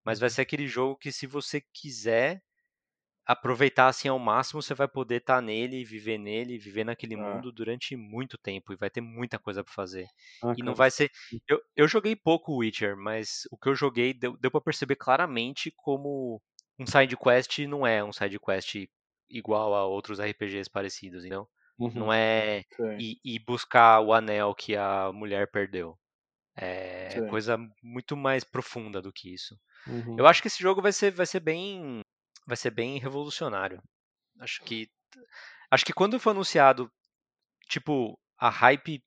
Mas vai ser aquele jogo que se você quiser aproveitar assim ao máximo, você vai poder estar nele, viver nele, viver naquele É. mundo durante muito tempo e vai ter muita coisa pra fazer. Ah, E não vai ser. Eu, eu joguei pouco Witcher, mas o que eu joguei deu, deu para perceber claramente como um side quest não é um side quest igual a outros RPGs parecidos, então uhum. não é ir buscar o anel que a mulher perdeu. É Sei. coisa muito mais profunda do que isso. Uhum. Eu acho que esse jogo vai ser, vai ser bem, vai ser bem revolucionário. Acho que, acho que quando foi anunciado, tipo, a hype,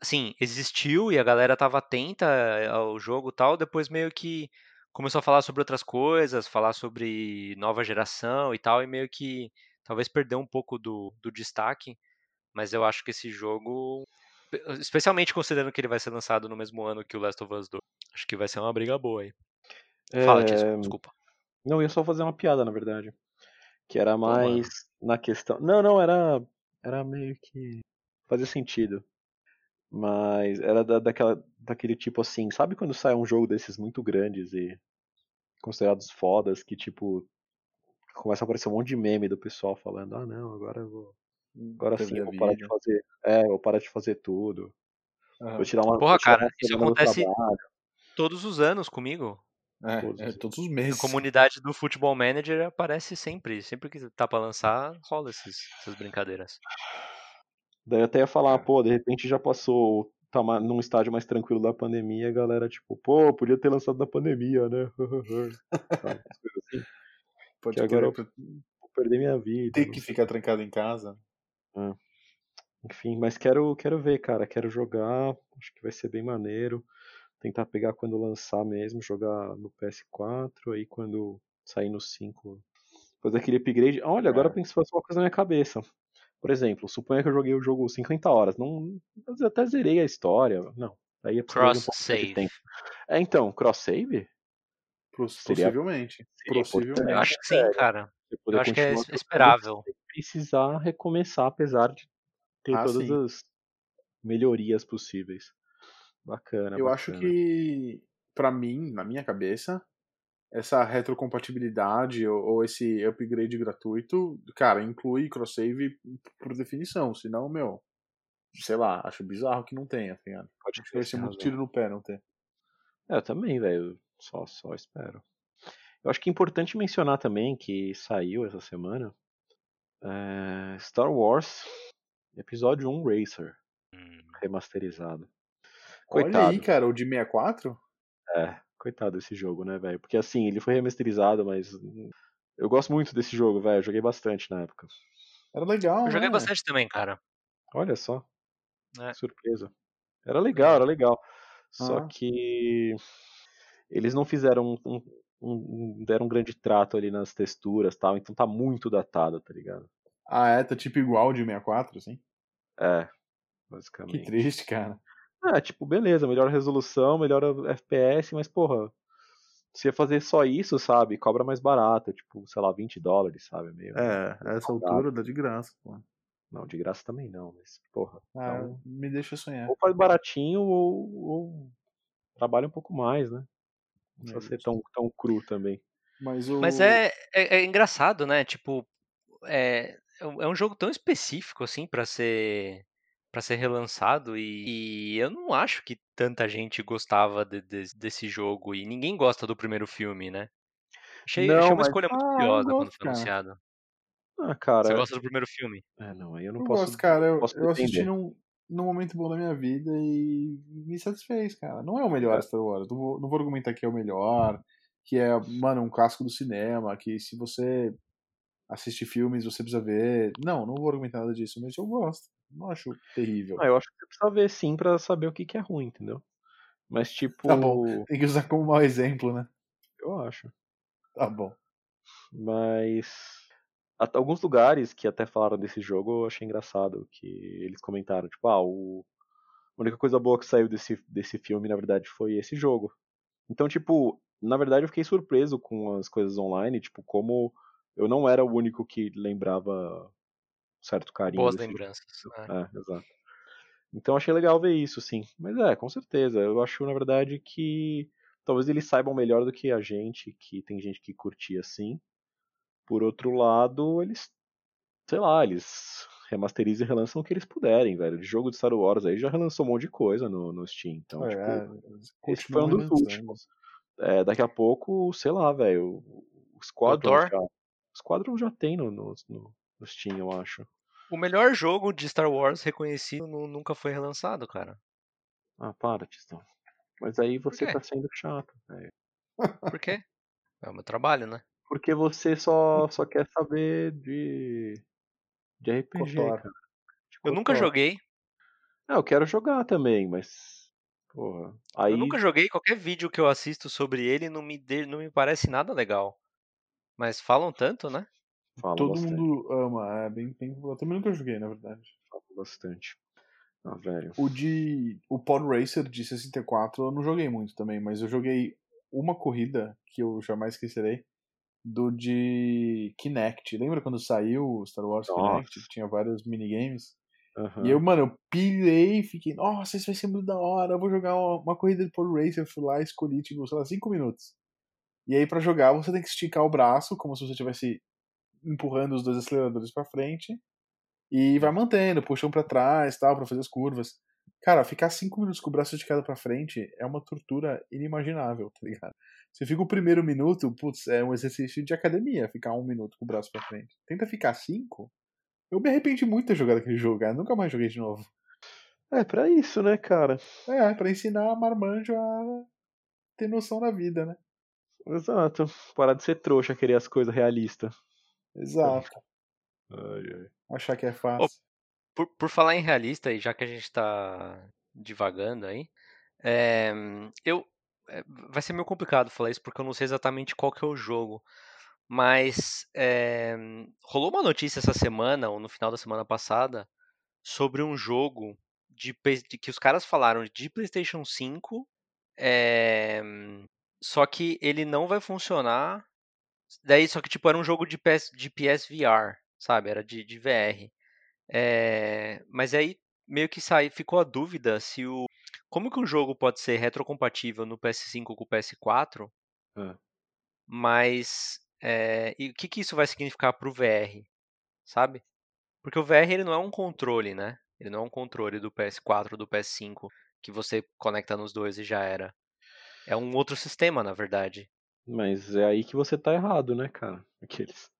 assim, existiu e a galera tava atenta ao jogo e tal. Depois meio que começou a falar sobre outras coisas, falar sobre nova geração e tal, e meio que talvez perdeu um pouco do, do destaque. Mas eu acho que esse jogo, especialmente considerando que ele vai ser lançado no mesmo ano que o Last of Us 2, acho que vai ser uma briga boa aí. Fala, É, Tisco, desculpa. Não, eu ia só fazer uma piada, na verdade. Que era mano. mais na questão. Não, não, era. Era meio que. Fazia sentido. Mas era da, daquela, daquele tipo assim. Sabe quando sai um jogo desses muito grandes e considerados fodas que, tipo. Começa a aparecer um monte de meme do pessoal falando: ah, não, agora eu vou. Agora sim, eu vou parar de fazer. É, vou parar de fazer tudo. Aham. Vou tirar uma. Porra, tirar cara, uma isso acontece todos os anos comigo. É, Todos é, os- todos os A meses. comunidade do Futebol Manager aparece sempre. Sempre que tá pra lançar, rola esses, essas brincadeiras. Daí eu até ia falar, É. pô, de repente já passou, tá num estágio mais tranquilo da pandemia, a galera, tipo, pô, podia ter lançado na pandemia, né? Coisas assim. Pode que agora querer Vou perder minha vida. ter que ficar trancado em casa. Enfim, mas quero, quero ver, cara, quero jogar, acho que vai ser bem maneiro. Tentar pegar quando lançar mesmo, jogar no PS4, aí quando sair no 5, fazer aquele upgrade. Olha, agora É. eu pensei uma coisa na minha cabeça. Por exemplo, suponha que eu joguei o jogo 50 horas. Não, eu até zerei a história. Não, aí é um Cross de save. tempo. É, então, cross save? Possivelmente. seria Possivelmente. Eu acho que sim, cara. Eu acho que é jogando esperável. precisar recomeçar, apesar de ter Ah, todas sim. as melhorias possíveis. Bacana, Eu acho bacana. que, pra mim, na minha cabeça, essa retrocompatibilidade ou, ou esse upgrade gratuito, cara, inclui cross-save por definição. Senão, meu, sei lá, acho bizarro que não tenha, tá ligado? Pode Acho que vai ser muito tiro no pé não ter. É, eu também, velho. Só, só espero. Eu acho que é importante mencionar também que saiu essa semana é, Star Wars Episódio 1 Racer Hum, remasterizado. Olha Coitado. aí, cara, o de 64? É, coitado desse jogo, né, velho? Porque assim, ele foi remasterizado, mas hum, eu gosto muito desse jogo, velho. Eu joguei bastante na época. Era legal, Eu joguei né? bastante também, cara. Olha só. É. que Surpresa. Era legal, era legal. Só Ah. que eles não fizeram um, um- deram um grande trato ali nas texturas e tal, então tá muito datado, tá ligado? Ah, é, tá tipo igual o de 64, assim? É, Que basicamente. triste, cara. Ah, tipo, beleza, melhor resolução, melhor FPS, mas porra, se ia fazer só isso, sabe, cobra mais barato, tipo, sei lá, 20 dólares, sabe, meio. É, a essa altura dá de graça, pô. Não, de graça também não, mas porra. Ah, então, me deixa sonhar. ou faz baratinho ou, ou trabalha um pouco mais, né? Não precisa É ser tão, tão cru também. Mas o. Mas é, é, é engraçado, né? Tipo, é, é um é um jogo tão específico assim pra ser para ser relançado e, e eu não acho que tanta gente gostava de- de- desse jogo e ninguém gosta do primeiro filme, né? Achei, Não, achei uma mas- escolha muito Ah, curiosa quando foi anunciado. Ah, Você cara. gosta do primeiro filme? É, não, aí eu não Eu posso. gosto, cara. Eu, posso eu assisti num, num momento bom da minha vida e me satisfez, cara. Não é o melhor É. Star Wars. Não vou, não vou argumentar que é o melhor, que é, mano, um clássico do cinema, que se você assiste filmes você precisa ver. Não, não vou argumentar nada disso, mas eu gosto. Não acho terrível. Ah, eu acho que você precisa ver sim pra saber o que, que é ruim, entendeu? Mas tipo. Tá bom. Tem que usar como mau exemplo, né? Eu acho. Tá bom. Mas. Alguns lugares que até falaram desse jogo eu achei engraçado, que eles comentaram, tipo, ah, o... a única coisa boa que saiu desse, desse filme, na verdade, foi esse jogo. Então, tipo, na verdade eu fiquei surpreso com as coisas online, tipo, como eu não era o único que lembrava certo carinho Boas desse lembranças. né? É, exato. Então achei legal ver isso, sim. Mas é, com certeza. Eu acho, na verdade, que talvez eles saibam melhor do que a gente, que tem gente que curtia assim. Por outro lado, eles, sei lá, eles remasterizam e relançam o que eles puderem, velho. De jogo de Star Wars aí já relançou um monte de coisa no, no Steam. Então, É, tipo, eles esse foi um dos últimos. É, daqui a pouco, sei lá, velho, o Squadron já, o Squadron já tem no, no, no, no Steam, eu acho. O melhor jogo de Star Wars reconhecido nu- nunca foi relançado, cara. Ah, para, Tistão. Mas aí você tá sendo chato, velho. Por quê? É o meu trabalho, né? Porque você só, só quer saber de, de RPG, cara. De Eu nunca joguei. Não, eu quero jogar também, mas. Porra. Aí. Eu nunca joguei. Qualquer vídeo que eu assisto sobre ele não me, de- não me parece nada legal. Mas falam tanto, né? Todo bastante. mundo ama, é bem, bem. Eu também nunca joguei, na verdade. Fala bastante. Ah, velho. O de. O Pod Racer de 64 eu não joguei muito também, mas eu joguei uma corrida que eu jamais esquecerei. Do de Kinect. Lembra quando saiu o Star Wars Nossa. Kinect? Tinha vários minigames. Aham. E eu, mano, eu pilhei, fiquei, nossa, isso vai ser muito da hora, eu vou jogar uma, uma corrida de Pod Racer. Fui lá, escolhi, tipo, sei lá, 5 minutos. E aí, pra jogar, você tem que esticar o braço, como se você estivesse empurrando os dois aceleradores pra frente. E vai mantendo, puxa um pra trás, tal, pra fazer as curvas. Cara, ficar 5 minutos com o braço esticado pra frente é uma tortura inimaginável, tá ligado? Você fica o primeiro minuto, putz, é um exercício de academia, ficar um minuto com o braço pra frente. Tenta ficar cinco. Eu me arrependi muito de ter jogado aquele jogo, cara. Nunca mais joguei de novo. É pra isso, né, cara? É, pra ensinar a marmanjo a ter noção da vida, né? Exato. Parar de ser trouxa, querer as coisas realistas. Exato. Ai, ai. Achar que é fácil. Por, por falar em realista, e já que a gente tá divagando aí, é, eu é, vai ser meio complicado falar isso porque eu não sei exatamente qual que é o jogo. Mas é, rolou uma notícia essa semana, ou no final da semana passada, sobre um jogo de, de que os caras falaram de PlayStation 5, é, só que ele não vai funcionar. Daí, só que tipo, era um jogo de, PS, de PSVR, sabe? Era de, de VR. É, mas aí meio que sai, ficou a dúvida se o. Como que um jogo pode ser retrocompatível no PS5 com o PS4, É. mas. é, e o que, que isso vai significar pro VR, sabe? Porque o VR ele não é um controle, né? Ele não é um controle do PS4 ou do PS5 que você conecta nos dois e já era. É um outro sistema, na verdade. Mas é aí que você tá errado, né, cara? Aqueles.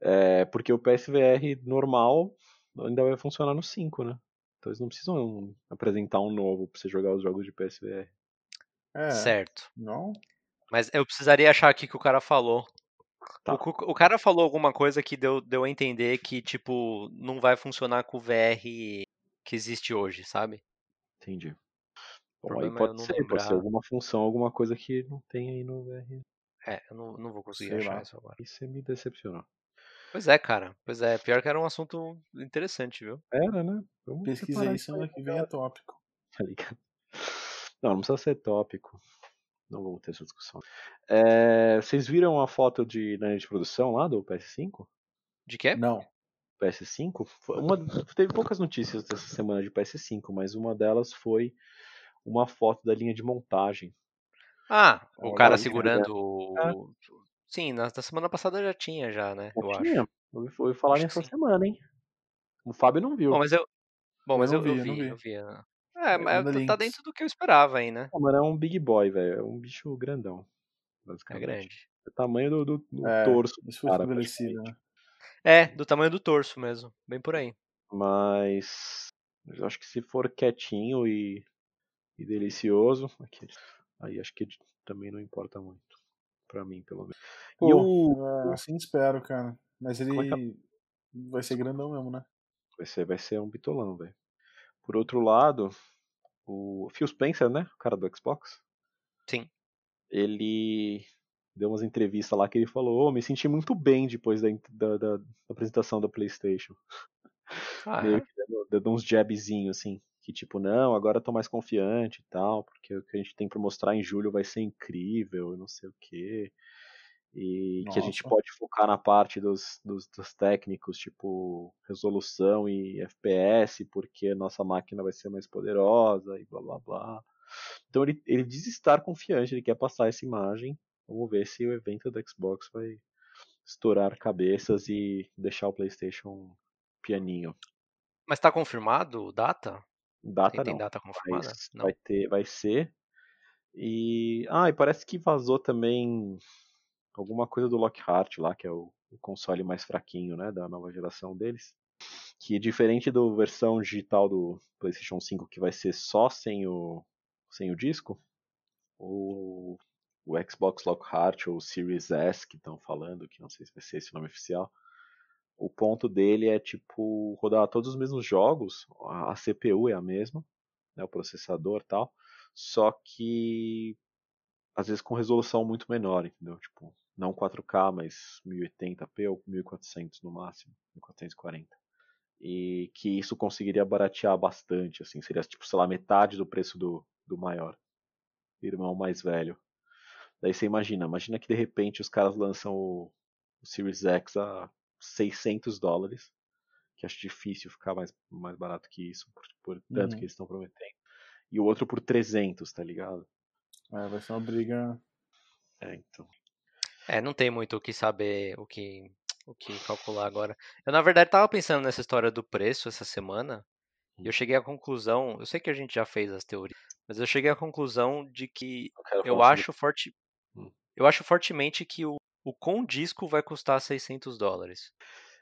É, porque o PSVR normal ainda vai funcionar no 5, né? Então eles não precisam apresentar um novo pra você jogar os jogos de PSVR. É. Certo. Não? Mas eu precisaria achar aqui que o cara falou. Tá. O, o cara falou alguma coisa que deu, deu a entender que, tipo, não vai funcionar com o VR que existe hoje, sabe? Entendi. O Bom, aí é eu pode ser, pode ser lembrar. alguma função, alguma coisa que não tem aí no VR. É, eu não, não vou conseguir Sei achar lá. isso agora. Você me decepcionou. Pois é, cara. Pois é. Pior que era um assunto interessante, viu? Era, né? Vamos Pesquisa aí, isso semana que vem é tópico. tá ligado? Não, não precisa ser tópico. Não vamos ter essa discussão. É, vocês viram a foto de, na linha de produção lá do PS5? De quê? Não. PS5? Foi Uma, teve poucas notícias dessa semana de PS5, mas uma delas foi uma foto da linha de montagem. Ah, o Olha cara segurando É. o. Sim, na, na semana passada já tinha, já, né? Eu Já acho. tinha. Eu ouvi- falar nessa semana, hein? O Fábio não viu. Bom, mas eu. Bom, mas não eu, vi, eu não vi, vi. eu vi. né? É, É, mas tá- tá dentro do que eu esperava aí, né? Ah, mano, é um big boy, velho. É um bicho grandão. É grande. É o tamanho do, do- do É, torso do cara, né? É, do tamanho do torso mesmo. Bem por aí. Mas eu acho que se for quietinho e, e delicioso, aqui, aí acho que também não importa muito. Pra mim, pelo menos. Pô, o. é, assim espero, cara. Mas ele é que vai ser grandão mesmo, né? Vai ser, vai ser um bitolão, velho. Por outro lado, o Phil Spencer, né? O cara do Xbox. Sim. Ele deu umas entrevistas lá que ele falou, oh, me senti muito bem depois da, da, da apresentação da Playstation. Ah, Meio é? que dando, dando uns jabzinhos, assim. Que tipo, não, agora eu tô mais confiante e tal, porque o que a gente tem pra mostrar em julho vai ser incrível, e não sei o quê. E que a gente Nossa. pode focar na parte dos, dos, dos técnicos, tipo resolução e FPS, porque nossa máquina vai ser mais poderosa e blá blá blá. Então ele, ele diz estar confiante, ele quer passar essa imagem. Vamos ver se o evento do Xbox vai estourar cabeças e deixar o PlayStation pianinho. Mas tá confirmado data? Data Tem, tem não. data confirmada? Mas Não. vai ter, vai ser. E ah, e parece que vazou também alguma coisa do Lockhart lá, que é o, o console mais fraquinho, né, da nova geração deles. Que diferente da versão digital do PlayStation 5 que vai ser só sem o sem o disco, o, o Xbox Lockhart ou Series S que estão falando, que não sei se vai ser esse o nome oficial, o ponto dele é tipo rodar todos os mesmos jogos, a, CPU é a mesma, né, o processador tal, só que às vezes com resolução muito menor, entendeu? Tipo, não 4K, mas 1080p ou 1400 no máximo, 1440. E que isso conseguiria baratear bastante, assim, seria tipo, sei lá, metade do preço do, do maior, irmão mais velho. Daí você imagina, imagina que de repente os caras lançam o, o Series X a 600 dólares, que acho difícil ficar mais, mais barato que isso, por, por tanto Uhum. que eles estão prometendo. E o outro por 300, tá ligado? É, vai ser uma briga. É, então. É, não tem muito o que saber, o que, o que calcular agora. Eu, na verdade, tava pensando nessa história do preço essa semana, e eu cheguei à conclusão, eu sei que a gente já fez as teorias, mas eu cheguei à conclusão de que Eu, eu acho forte, Hum. eu acho fortemente que o, o com disco vai custar 600 dólares.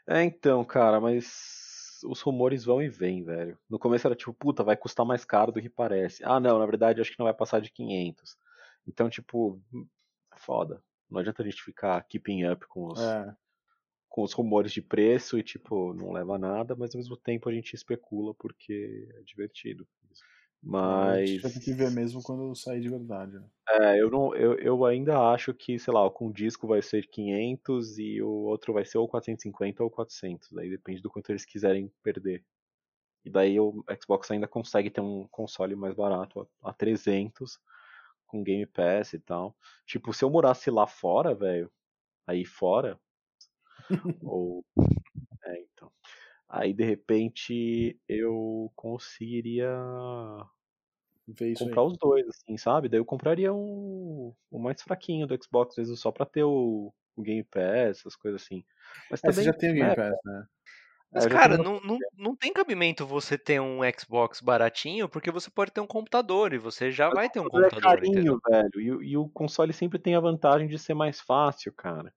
É, então, cara, mas os rumores vão e vêm, velho. No começo era tipo, puta, vai custar mais caro do que parece. Ah, não, na verdade acho que não vai passar de 500. Então, tipo, foda. Não adianta a gente ficar keeping up com os, É, com os rumores de preço e, tipo, não leva a nada, mas ao mesmo tempo a gente especula porque é divertido. A Mas. ter que ver mesmo quando sair de verdade. Né? É, eu, não, eu, eu ainda acho que, sei lá, com o disco vai ser 500 e o outro vai ser ou 450 ou 400. Daí depende do quanto eles quiserem perder. E daí o Xbox ainda consegue ter um console mais barato a, a 300 com Game Pass e tal. Tipo, se eu morasse lá fora, velho, aí fora, ou. Aí de repente eu conseguiria comprar aí. os dois, assim, sabe? Daí eu compraria um, o mais fraquinho do Xbox, às vezes só pra ter o, o Game Pass, essas coisas assim. Mas É, você também, já tem o Game né, Pass, né? Mas, É, cara, não, não, não tem cabimento você ter um Xbox baratinho, porque você pode ter um computador e você já vai ter um é computador, entendeu? carinho, velho. E, o- e o console sempre tem a vantagem de ser mais fácil, cara.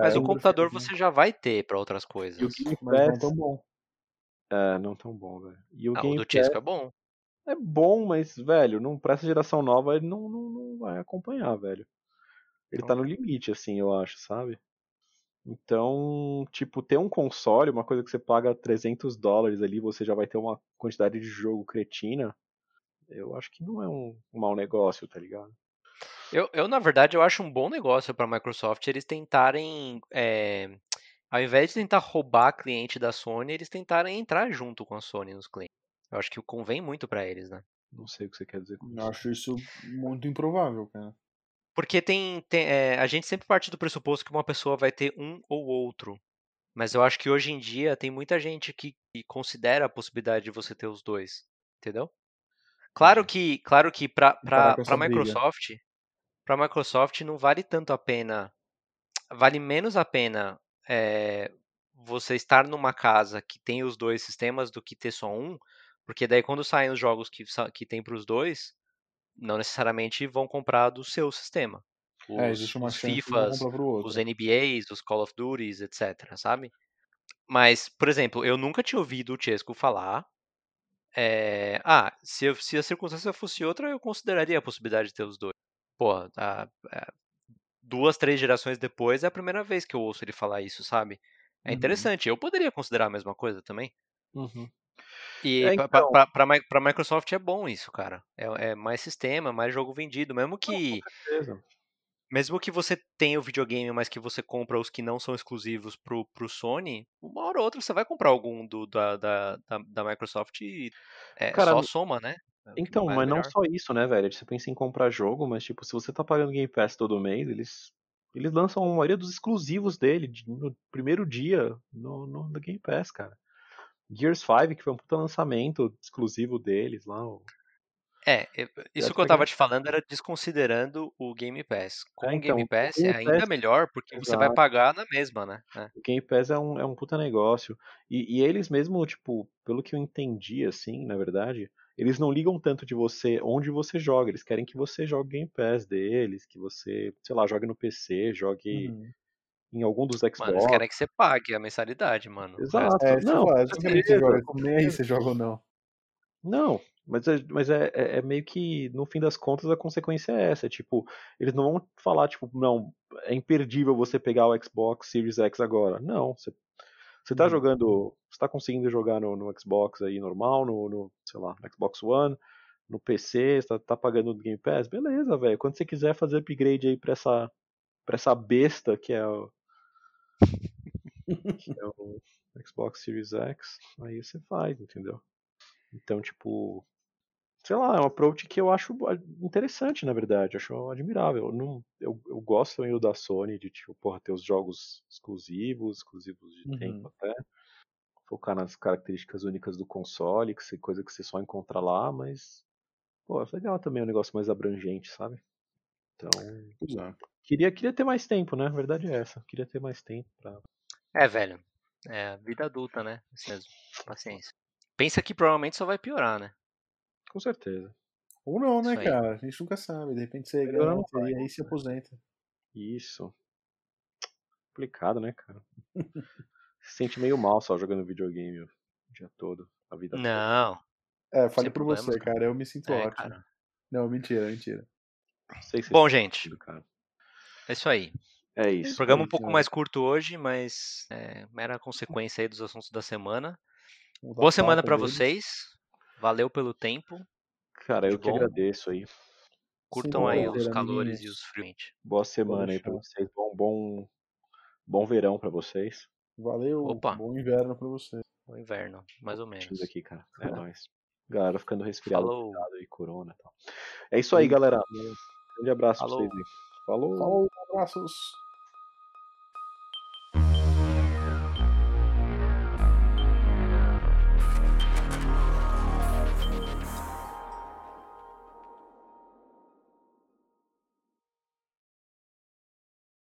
Mas É, o computador perfeito, você já vai ter pra outras E o coisas. Game Mas não Pass. tão bom. É, não tão bom, velho. E o Ah, o Game do Pass Tisco é bom. é bom, mas, velho, não, pra essa geração nova ele não, não, não vai acompanhar, velho. Ele tá no limite, assim, eu acho, sabe? Então, tipo, ter um console, uma coisa que você paga 300 dólares ali, você já vai ter uma quantidade de jogo cretina, eu acho que não é um, um mau negócio, tá ligado? Eu, eu, na verdade, eu acho um bom negócio pra Microsoft eles tentarem, é, ao invés de tentar roubar cliente da Sony, eles tentarem entrar junto com a Sony nos clientes. Eu acho que convém muito pra eles, né? Não sei o que você quer dizer com Eu isso. acho isso muito improvável, cara. Porque tem, tem é, a gente sempre parte do pressuposto que uma pessoa vai ter um ou outro. Mas eu acho que hoje em dia tem muita gente que, que considera a possibilidade de você ter os dois, entendeu? Claro que, claro que para com para briga. Microsoft, não vale tanto a pena, vale menos a pena é, você estar numa casa que tem os dois sistemas do que ter só um, porque daí quando saem os jogos que que tem para os dois, não necessariamente vão comprar do seu sistema. Os, É, existe uma os FIFAs, os NBAs, os Call of Duties, etc, sabe? Mas, por exemplo, eu nunca tinha ouvido o Chesco falar. é, ah, se, eu- se a circunstância fosse outra, eu consideraria a possibilidade de ter os dois. Pô, a- a- duas, três gerações depois é a primeira vez que eu ouço ele falar isso, sabe? É Uhum. interessante. Eu poderia considerar a mesma coisa também. Uhum. E É, pra, então. pra, pra, Mi- pra Microsoft é bom isso, cara. É, é mais sistema, mais jogo vendido. Mesmo que Beleza. mesmo que você tenha o videogame, mas que você compra os que não são exclusivos pro, pro Sony, uma hora ou outra você vai comprar algum do, da, da, da, da Microsoft e é, Cara, só soma, né? É o Então, mais mas não só isso, né, velho? Você pensa em comprar jogo, mas tipo, se você tá pagando Game Pass todo mês, eles eles lançam a maioria dos exclusivos dele de- no primeiro dia no, no, no Game Pass, cara. Gears 5, que foi um puta lançamento exclusivo deles lá. o- É, eu- isso que eu tava é- te falando era desconsiderando o Game Pass. Com É, o então, Game Pass o Game é ainda Pass- melhor, porque você vai Exato. pagar na mesma, né? É. O Game Pass é um, é um puta negócio. E, e eles mesmo, tipo, pelo que eu entendi, assim, na verdade, eles não ligam tanto de você onde você joga. Eles querem que você jogue Game Pass deles, que você, sei lá, jogue no PC, jogue Uhum. em algum dos Mano, eles Xbox. querem que você pague a mensalidade, mano. Exato. É, não, você jogue. com Nem aí você joga ou não. Não, mas, é, mas é, é- é meio que, no fim das contas, a consequência é essa. Tipo, eles não vão falar, tipo, não, é imperdível você pegar o Xbox Series X agora. Não, você, você tá Uhum. jogando, você tá conseguindo jogar no, no Xbox aí normal, no, no, sei lá, no Xbox One, no PC, você tá, pagando no Game Pass, beleza, velho. Quando você quiser fazer upgrade aí pra essa, pra essa besta que é o, que é o Xbox Series X, aí você faz, entendeu? Então, tipo, sei lá, é um approach que eu acho interessante, na verdade, acho admirável. Eu, não, eu, eu gosto ainda da Sony de, tipo, porra, ter os jogos exclusivos, exclusivos de Uhum. tempo até. Focar nas características únicas do console, que você, coisa que você só encontra lá, mas, pô, é legal também um negócio mais abrangente, sabe? Então, Exato. queria, queria ter mais tempo, né? A verdade é essa. Queria ter mais tempo pra. É, velho. É vida adulta, né? Isso mesmo. Paciência. Pensa que provavelmente só vai piorar, né? Com certeza. Ou não, né, cara? A gente nunca sabe. De repente você ganha vai, aí e se né? aposenta. Isso. Complicado, né, cara? Se sente meio mal só jogando videogame o dia todo, a vida toda. Não. É, fale por problemas, você, cara. Eu me sinto É, ótimo. cara. Não, mentira, mentira. Se Bom, gente. sentido, cara. É isso aí. É isso. Programa um pouco mais curto hoje, mas é mera consequência aí dos assuntos da semana. Boa semana pra deles. vocês. Valeu pelo tempo. Cara, eu que bom. agradeço aí. Curtam um aí os calores e os frios. Boa semana aí pra deixar. vocês. Bom, bom, bom verão pra vocês. Valeu. Opa. Bom inverno pra você. O inverno, mais ou menos. Aqui, cara. É nóis. Galera ficando resfriado, Falou. aí, corona e tal. É isso aí, galera. Grande abraço Falou. pra vocês aí. Falou. Falou, abraços.